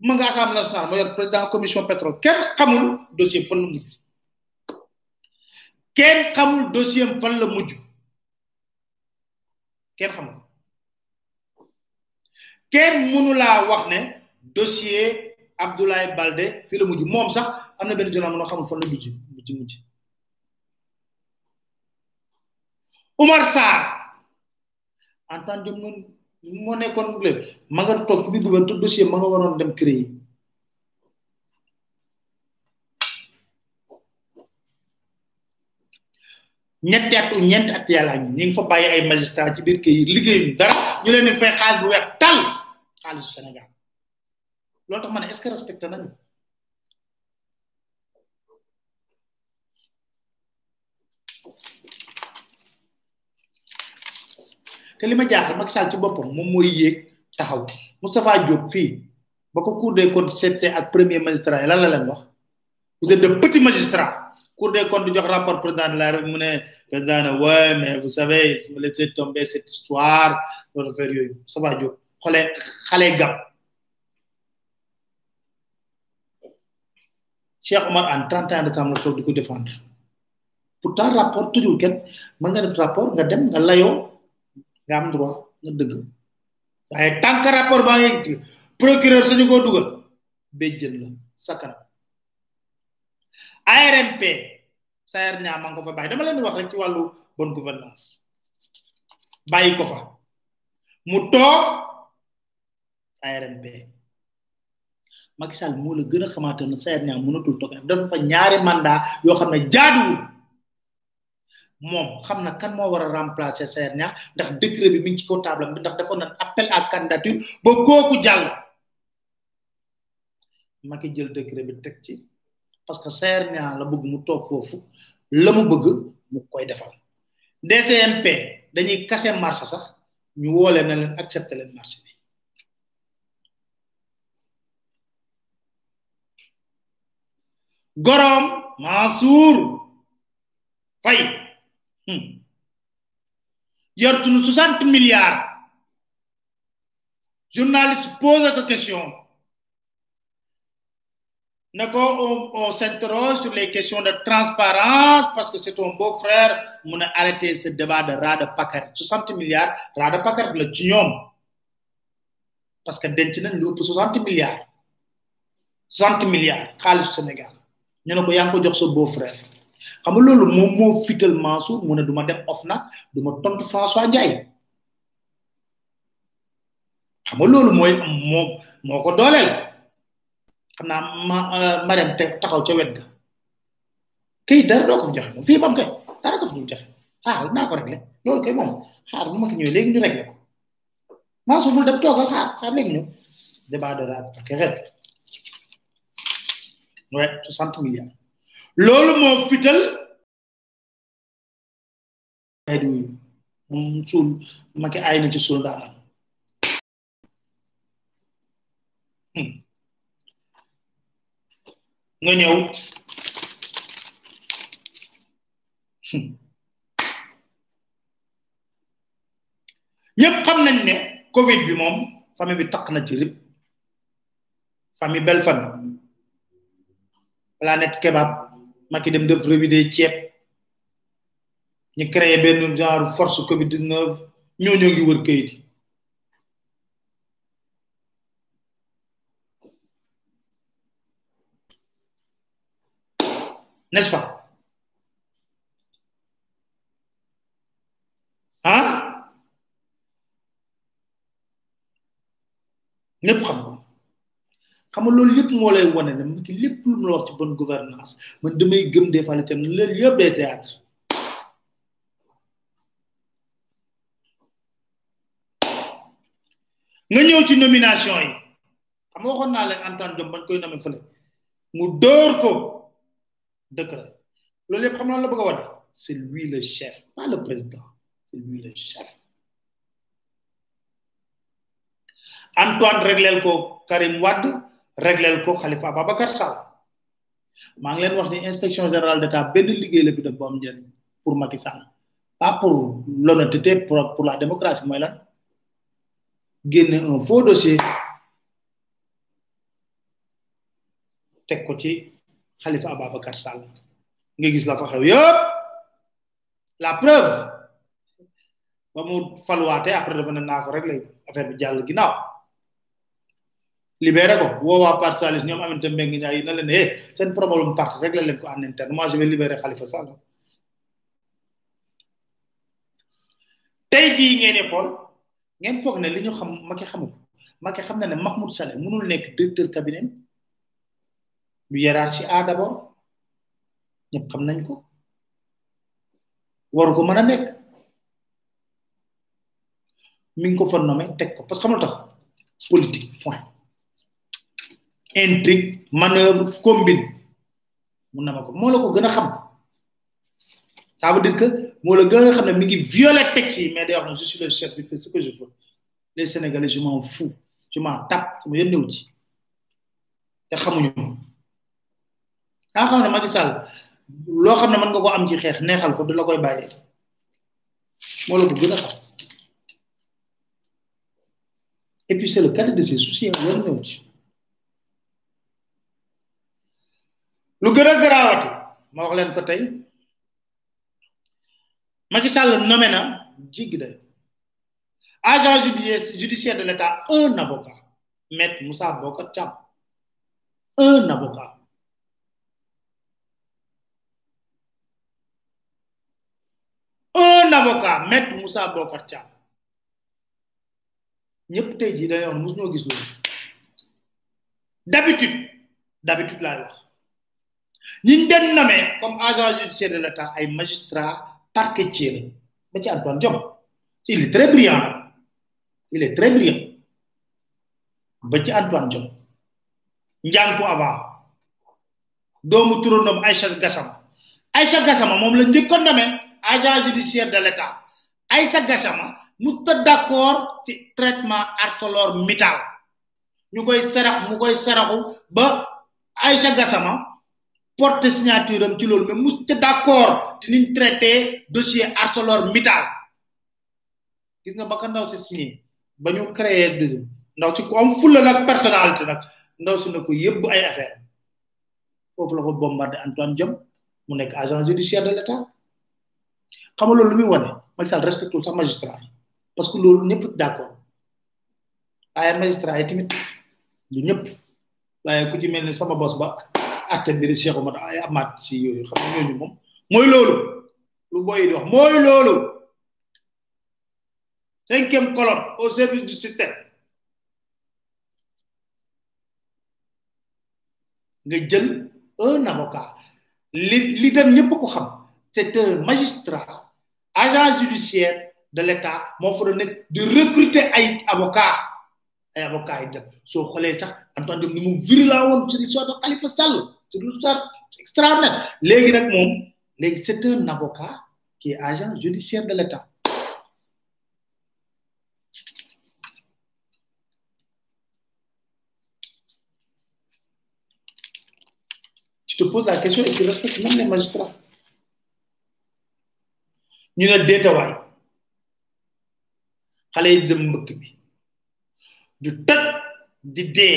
ma nga assemblée nationale ma yor président commission pétrole kenn xamul dossier fan la mujj kenn xamul dossier fan la mujj kenn xamul kenn mënu laa wax ne dossier Abdoulaye Balde fii la mujj moom sax am na benn journal mënoo xamul fan la mujj mujj mujj Oumar Sarr Antoine Diome noonu moo nekkoon lépp ma nga toog ci biir bu tout dossier ma nga waroon dem créer ñetti at ñeenti at yàlla ñu ngi fa bàyyi ay magistrat ci biir kër yi liggéeyuñ dara ñu leen di fay xaalis bu weex tal xaalisu Sénégal loolu tax ma ne est-ce que respecté nañu te li ma jaaxal Macky Sall ci boppam moom mooy yéeg taxaw Moustapha Diop fii ba ko cour des comptes seetee ak premier magistrat yi lan la leen wax vous êtes de petits magistrats cour des comptes jox rapport président de la République mu ne président ne ouais mais vous savez il faut laisser tomber cette histoire loolu affaire yooyu Moustapha Diop xoolee xale gab Cheikh Omar en 30 ans de temps la toog di ko défendre pourtant rapport tëjul kenn mën nga def rapport nga dem nga layoo nga am droit nga dëgg waaye tant que rapport baa ngi procureur sañu koo dugal béjjën la sakkan ARMP sayer ñaa ma nga ko fa bàyyi dama leen di wax rek ci wàllu bonne gouvernance bàyyi ko fa mu toog ARMP Macky Sall moo la gën a xamaate na Sayer Niang mënatul toog dafa fa ñaari mandat yoo xam ne jaaduwul moom xam na kan moo war a remplacer Sayer Niang ndax décret bi mi ngi ci kaw table bi ndax defoon na appel à candidature ba kooku jàll Macky jël décret bi teg ci parce que Saër Niang la bëgg mu toog foofu la mu bëgg mu koy defal DCMP dañuy kase marché sax ñu woole na leen accepté leen marché bi gorom Mansour Faye yortunu soixante milliards journaliste pose ko question ne ko on on s'interroge sur les questions de transparence parce que c'est ton beau frère mu ne arrêter ce débat de Rada Pakar 60 milliards Rada Pakar la ci ñoom parce que denc nañ lu ëpp 60 milliards 60 milliards xaalis Sénégal ñu ne ko yaa ngi ko jox sa beau frère xam nga loolu moom moo fital Mansour mu ne du ma dem OFNAC du ma tontu François Ndiaye xam nga loolu mooy moo moo ko dooleel xam naa ma marem te taxaw ca wet ga kay dara doo ko fi joxe moom fii bam kay dara ko fi dul joxe xaar naa ko réglé loolu kay moom xaar bu ma ko ñëwee léegi ñu réglé ko maa su bul dem toogal xaar xaar léegi ñu débat de rab ak ret ouais soixante milliards loolu moo fital ay du moom suul Macky ay na ci suul daanam nga ñëw ñëpp xam nañ ne covid bi moom famille bi taq na ci rib famille belle famille planète kebab Macky dem def revue des ceeb ñu créé benn genre force covid 19 ñoo ñoo ngi wër kayit yi n'est-ce pas ah ñëpp xam ko xam nga loolu lépp moo lay wane ne mu ki lépp lu mu la wax ci bonne gouvernance man damay gëm des fois ne tam loolu yëpp day théâtre nga ñëw ci nomination yi xam nga waxoon naa leen Antoine Diome bañ koy nommé fële mu dóor ko décret loolu yëpp xam na la bëgg a wane c'est lui le chef pas le président c'est lui le chef Antoine régleel ko Karim Wade régleel ko Khalifa Ababacar Sall maa ngi leen wax ni inspection générale d'état benn liggéey la fi def bu am njëriñ pour Macky Sall pas pour l'honnêteté pour pour la démocratie mooy lan génne un faux dossier teg ko ci xalifa Ababacar Sall nga gis la fa xew yëpp la preuve ba mu faluwaate après dafa ne naa ko rek lay affaire bi jàll ginnaaw libéré ko woo waa parti socialiste ñoom amante mbeng ñaay yi na leen eh seen problème parti rek la leen ko en interne moi je vais libérer Khalifa Sall tey jii ngeen di xool ngeen foog ne li ñu xam Macky xamu ko Macky xam na ne Mahmoud Saleh mënul nekk directeur cabinet du hiérarchie A d'abord ñëpp xam nañ ko waru ko mën a nekk mi ngi ko fa nommé teg ko parce que xamul tax politique point intrigue manœuvre combine mun na ma ko moo la ko gën a xam ça veut dire que moo la gën a xam ne mi ngi violer texte yi mais day wax ne je suis le chef je fais ce que je veux les sénégalais je m'en fous je m'en tape sama yoon néew ci te xamuñu daa xam ne Macky Sall loo xam ne mën nga ko am ci xeex neexal ko du la koy bàyyee moo la ko gën a xam et puis c'est le cadet de ses soucis yoon néew ci lu gën a garaawati ma wax leen ko tey Macky Sall nommé na jiggi day agent judiciaire de l'État un avocat maître Moussa Bokar Thiam un avocat un avocat maître Moussa Bokar Thiam ñëpp tey jii dañoo wax mosuñoo gis loolu d'habitude d'habitude laay wax ñi ñu den namee comme agent judiciaire de l'État ay magistrat parquetier la ba ci Antoine Diome il est très brillant il est très brillant ba ci Antoine Diome njàng ko avant doomu turandoom Aïcha Gassama Aïcha Gassama moom la njëkkoon nommé agent judiciaire de l'État Aïcha Gassama mu ta d'accord ci traitement ArcelorMittal ñu koy sarax mu koy saraxu ba Aïcha Gassama porte signature am ci loolu mais mu ta d'accord ci niñ traité dossier ArcelorMittal gis nga ba ka ndaw si signé ba ñu créé deuxième ndaw si ku am fulla nag personnalité nag ndaw si na ko yëbb ay affaire foofu la ko bombardé Antoine Diome mu nekk agent judiciaire de l' état xam nga loolu lu muy wane Macky Sall respecté wul sax magistrat yi parce que loolu ñëpp d' accord waaye magistrat yi tamit du ñëpp waaye ku ci mel ni sama bos ba atte mbiri Cheikh Omar ay amaat si yooyu xam nga ñooñu moom mooy loolu lu boy di wax mooy loolu cinquième colonne au service du système nga jël un avocat li li dem ñëpp ko xam c'est un magistrat agent judiciaire de l'État moo fa doon nekk di recruter ay avocat ay avocat yi dem soo xoolee sax Antoine Diome ni mu virulent woon ci l'histoire de Khalifa Sall c'est tout ça extraordinaire léegi nag moom léegi c'est un avocat qui est agent judiciaire de l'État. Tu te poses la question et tu respectes même les magistrats. ñu ne déetawaay xale yi dem mbëkk bi du toj di dee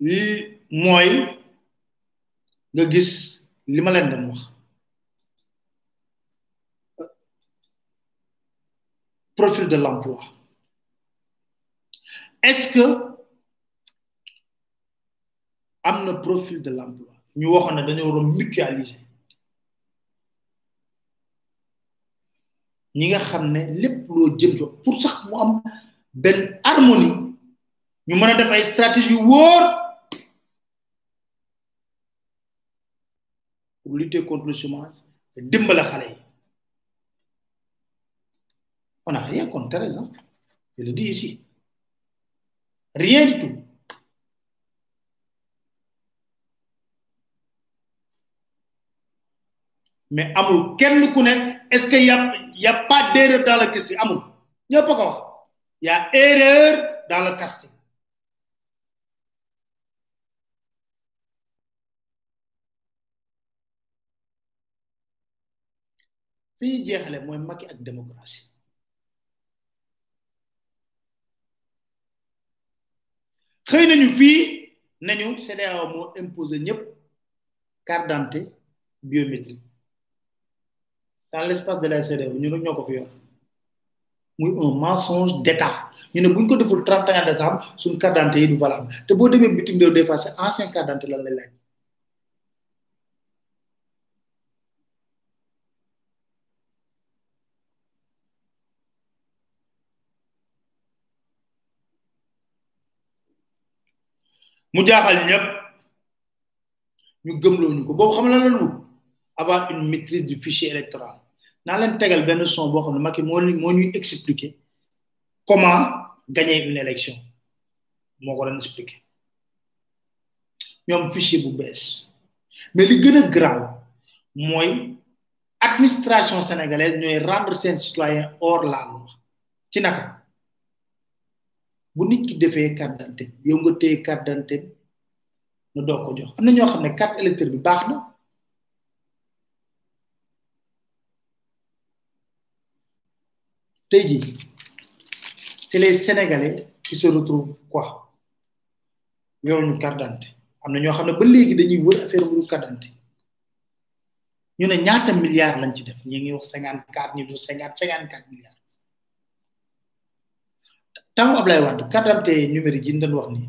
lii mooy nga gis li ma leen doon wax profil de l'emploi est-ce que am na profil de l'emploi ñu waxoon ne dañoo waroon mutualiser ñi nga xam ne lépp loo jëm jo pour sax mu am benn harmonie ñu mën a def ay stratégie yu wóor pour lutter contre le chômage te dimbale xale yi on a rien contre Thérèse hein? je le dis ici rien du tout mais amul kenn ku ne est-ce que y a y a pas d'erreur dans la question amul ñëpp a ko wax y a erreur dans le casting fi ñu jeexale mooy Macky ak démocratie xëy nañu fii nañu CEDEAO moo imposé ñëpp carte d'identité biométrique dans l'espace de la CEDEAO ñu ne ñoo ko fi yor muy un mensonge d'état ñu ne bu ñu ko deful 31 décembre suñu carte d'identité yi du valable te boo demee bitim réew des fois c'est ancien carte d'identité lan lay laaj mu jaaxal ñëpp ñu gëmloo ñu ko boobu xam la lan wut avoir une maîtrise du fichier électoral naa leen tegal benn son boo xam ne Macky moo moo ñuy expliquer comment gagner une élection moo ko doon expliquer ñoom fichier bu bees mais li gën a grave mooy administration sénégalaise ñooy rendre seen citoyen hors la loi ci naka bu nit ki defee carte d'identité yow nga téye carte d'identité nu doog ko jox am na ñoo xam ne carte électeur bi baax na tey jii c'est les sénégalais qui se retrouvent quoi yoruñu carte d'identité am na ñoo xam ne ba léegi dañuy wër affaire wuru carte d'identité ñu ne ñaata milliards lañ ci def ñi ngi wax cinquante quatre ñu du cinquante cinquante quatre milliards temps Ablaye Wade carte d'identité numérique yi ñu doon wax nii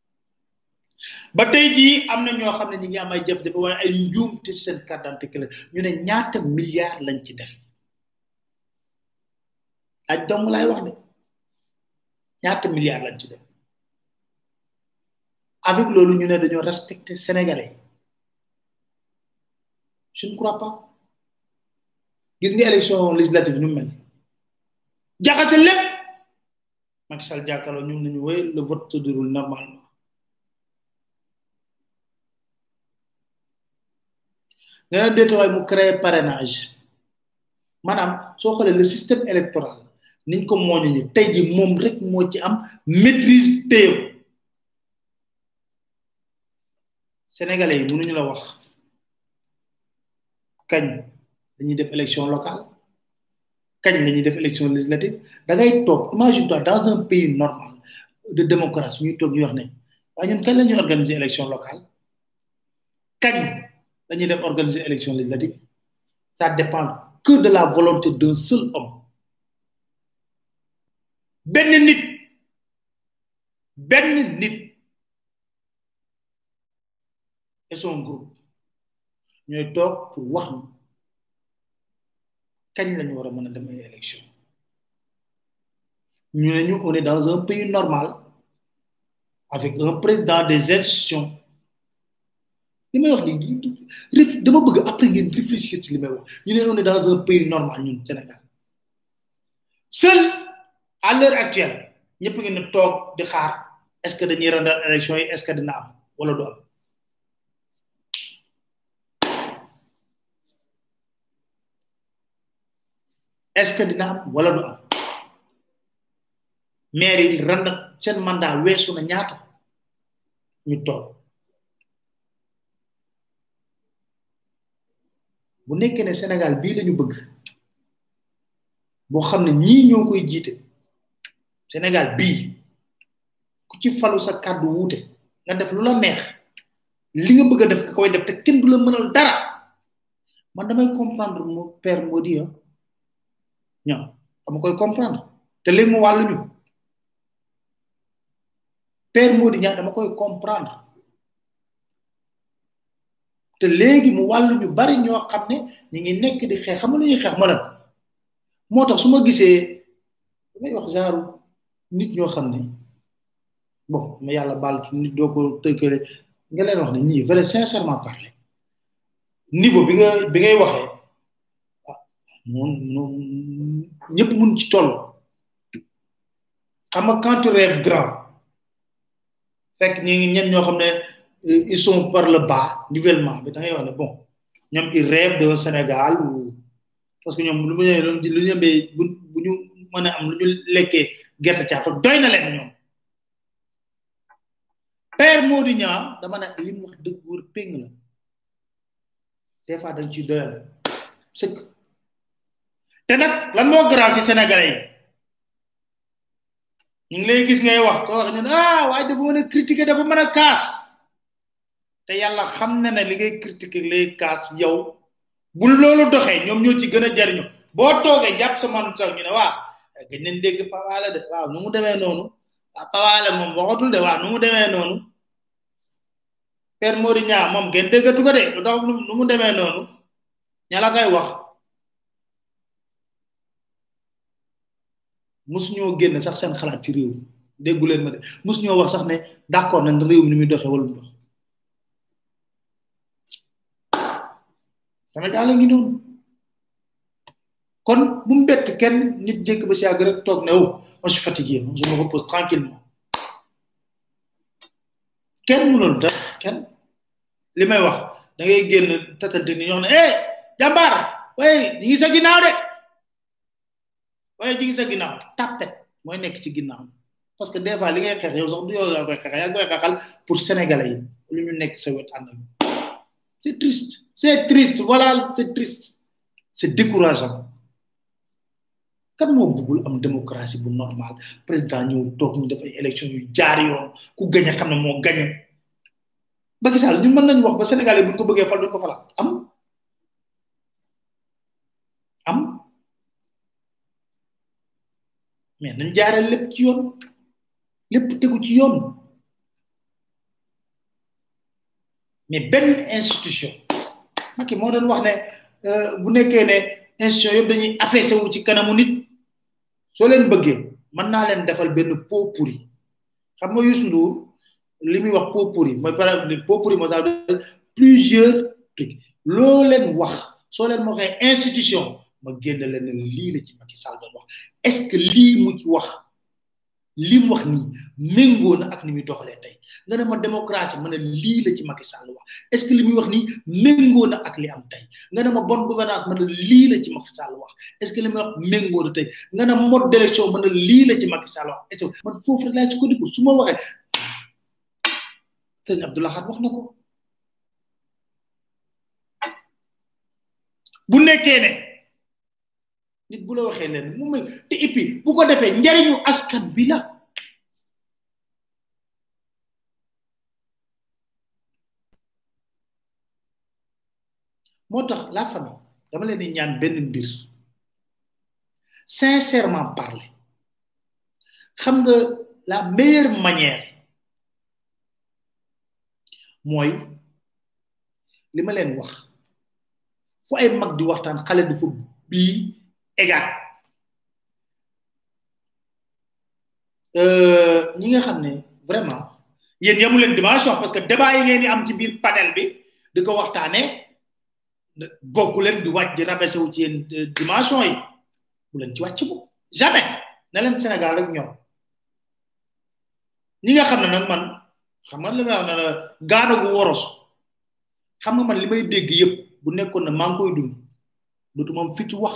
ba tey jii am na ñoo xam ne ñi ngi am ay jëf dafa wala ay njuum te seen carte d'identité la ñu ne ñaata milliards lañ ci def aj dong laay wax de ñaata milliards lañ ci def avec loolu ñu ne dañoo respecter sénégalais je ne crois pas gis nga élection législative ñu mel jaxase lépp Macky Sall jàkkaarloo ñun nañu wéy le vote se déroule normalement nee na déetawaay mu créé parrainage maanaam soo xoolee le système électoral niñ ko mooñu ñu tey ji moom rek moo ci am maîtrise téye ko sénégalais yi mënuñu la wax kañ dañuy def élection locale kañ la ñuy def élection législative da ngay toog imagine toi dans un pays normal de démocratie ñuy toog ñu wax ne waaye ñun kañ la ñuy organiser élection locale kañ la ñuy def organiser élection législative ça dépend que de la volonté d'un seul homme benn nit benn nit et son groupe ñooy toog pour wax ñu kañ la ñu war a mën a dem ay élection ñu ne ñu on est dans un pays normal avec un président des institutions li may wax ni dama bëgg après ngeen réfléchir ci li may wax ñu ne on est dans un pays normal ñun Sénégal seul à l'heure actuelle ñëpp ngi ne toog di xaar est ce que dañuy randal élection yi est ce que dina am wala du am est ce que dina am wala du am maire yi rand seen mandat weesu na ñaata ñu toog bu nekkee ne sénégal bii lañu bëgg boo xam ne ñii ñoo koy jiite Sénégal bii ku ci falu sa kàddu wuute nga def lu la neex li nga bëgg a def nga koy def te kenn du la mënal dara man damay comprendre mo père Mody ah ñoom dama koy comprendre te léegi mu wàllu ñu père Mody ñaa dama koy comprendre te léegi mu wàllu ñu bari ñoo xam ne ñu ngi nekk di xeex xam nga lu ñuy xeex ma moo tax su ma gisee damay wax genre nit ñoo xam ne bon ma yàlla baal nit doo ko tëkkale nga leen wax ne ñii vrai sincèrement parler niveau bi nga bi ngay waxee ah moom moom ñëpp mun ci toll xam nga quand tu rêves grand fekk ñi ngi ñen ñoo xam ne euh, ils sont par le bas nivellement bi da ngay wax ne bon ñoom ils rêvent d'un Sénégal ou parce que ñoom lu mu ñëwee lu ñu ñëwee bu bu ñu mën a am lu ñu lekkee gerte caaf doy na leen ñoom père Mody Niang dama ne li mu wax dëgg wër péng la des fois dañ ci doyal sëkk te nag lan moo garaaw ci Sénégalais yi ñu ngi lay gis ngay wax ko wax ñu ah waaye dafa mën a critiquer dafa mën a kaas te yàlla xam na ne li ngay critiquer lay kaas yow bu loolu doxee ñoom ñoo ci gën a jariñu boo toogee jàpp sa manu taw ñu ne waa gën nañ dégg pawaale de waaw nu mu demee noonu waaw pawaale moom waxatul de waaw nu mu demee noonu père mori ñaa moom gën déggatu ko de lu tax nu mu demee noonu ña la koy wax mus ñoo génn sax seen xalaat ci réew mi déggu leen ma de mus ñoo wax sax ne d'accord nañ réew mi ni muy doxee wala mu dox Sénégal la ngi noonu kon bu mu bett kenn nit jékk ba si yàgg rek toog ne oh moi je suis fatigué je me repose tranquillement kenn mënul def kenn li may wax da ngay génn tatante ni ñoo xam ne eh jàmbaar waaye ñu ngi sa ginnaaw de waaye jigi sa ginnaaw tàppet mooy nekk ci ginnaaw parce que des fois li ngay xeex yow sax du yow yaa koy xeexal yaa koy xeexal pour sénégalais yi lu ñu nekk sa wet ànd c'est triste c'est triste voilà c'est triste c'est décourageant kan moo bëggul am démocratie bu normal président ñëw toog ñu def ay élection yu jaar yoon ku gañe xam ne moo gañe Macky Sall ñu mën nañ wax ba sénégalais bu ñu ko bëggee fal duñ ko falaat am am mais nañ jaare lépp ci yoon lépp tegu ci yoon mais benn institution Macky moo doon wax ne euh, bu nekkee ne institution yëpp dañuy affaissé wu ci kanamu nit soo leen bëggee mën naa leen defal benn pot pourri xam nga Youssou Ndour li muy wax pot pourri mooy par exemple pot pourri moo tax plusieurs trucs loo leen wax soo leen ma waxee institution ma génn leen ne lii la ci Macky Sall doon wax est-ce que lii mu ci wax li mu wax nii méngoo na ak ni muy doxalee tey nga ne ma démocratie ma ne lii la ci Macky Sall wax est-ce que li muy wax nii méngoo na ak li am tey nga ne ma bonne gouvernance man lii la ci Macky Sall wax est ce que li may wax méngoo na tey nga ne mode d' élection man lii la ci Macky Sall wax est ce que man foofu rek laay sukkandiku su ma waxee sëñ Abdoulaye wax na ko bu nekkee ne nit bu la waxee leen mu may te et puis bu ko defee njariñu askan bi la moo tax la famille dama leen di ñaan benn mbir sincèrement parler xam nga la meilleure manière mooy li ma leen wax fu ay mag di waxtaan xale du fa bii égal euh, ñi nga xam ne vraiment yéen yamu leen dimension parce que débat yi ngeen di am ci biir panel bi di ko waxtaanee bokku leen di wàcc di rabaissé wu ci yéen euh, dimension yi bu leen ci wàcc bu jamais na leen Sénégal rek ñor ñi nga xam ne nag man xam nga li may wax ne la gaana gu woros xam nga man li may dégg yëpp bu nekkoon na maa ngi koy dund dootuma am fit wax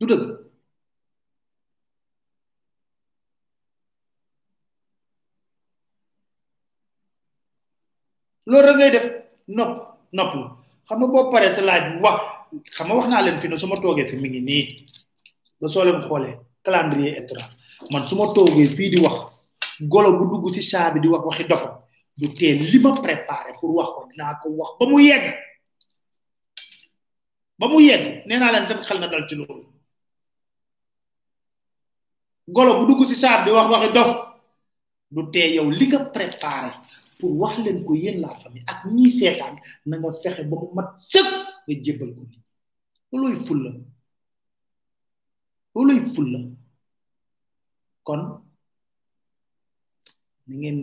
du dëgg loolu rek ngay def nopp nopp xam nga boo paree te laaj wax xam nga wax naa leen fi ne su ma toogee fi mi ngi nii ba soo leen xoolee calendrier électoral man su ma toogee fii di wax golo bu dugg ci saa bi di wax waxi dofa du tee li ma préparé pour wax ko dinaa ko wax ba mu yegg ba mu yegg nee naa leen seen xel na dal ci loolu golo bu dugg ci saa bi di wax waxi dof du tee yow li nga préparé pour wax leen ko yéen la famille ak ñii seetaan na nga fexe ba mu mat sëkk nga jébbal ko nit looluy fulla looluy fulla kon na ngeen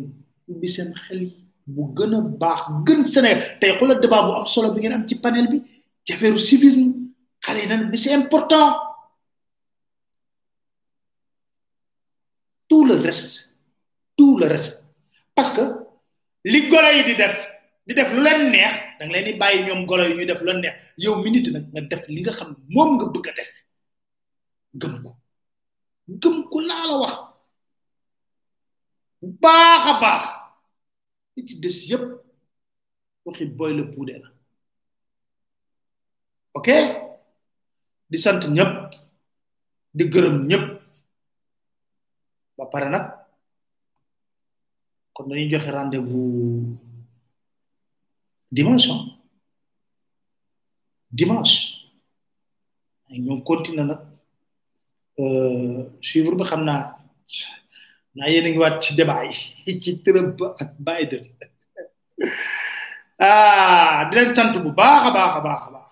ubbi seen xel yi bu gën a baax gën Sénégal tey xoolal débat bu am solo bi ngeen am ci panel bi ci affaire civisme xale yi nan mais c'est important tout le reste tout le reste parce que li golo yi di def di def lu leen neex da nga leen di bàyyi ñoom golo yi ñuy def lu leen neex yow minute nag nga def li nga xam ne moom nga bëgg a def gëm ko gëm ko laa la wax baax a baax li ci des yépp waxi boy la puude la ok di sant ñëpp di gërëm ñëpp ba pare nag kon dañuy joxe rendez-vous dimanche dimanche ñoo continuer nag suivre bi xam naa naa yéen a ngi waat ci débat yi ci Trump ak Biden ah di leen sant bu baax a baax a baax a baax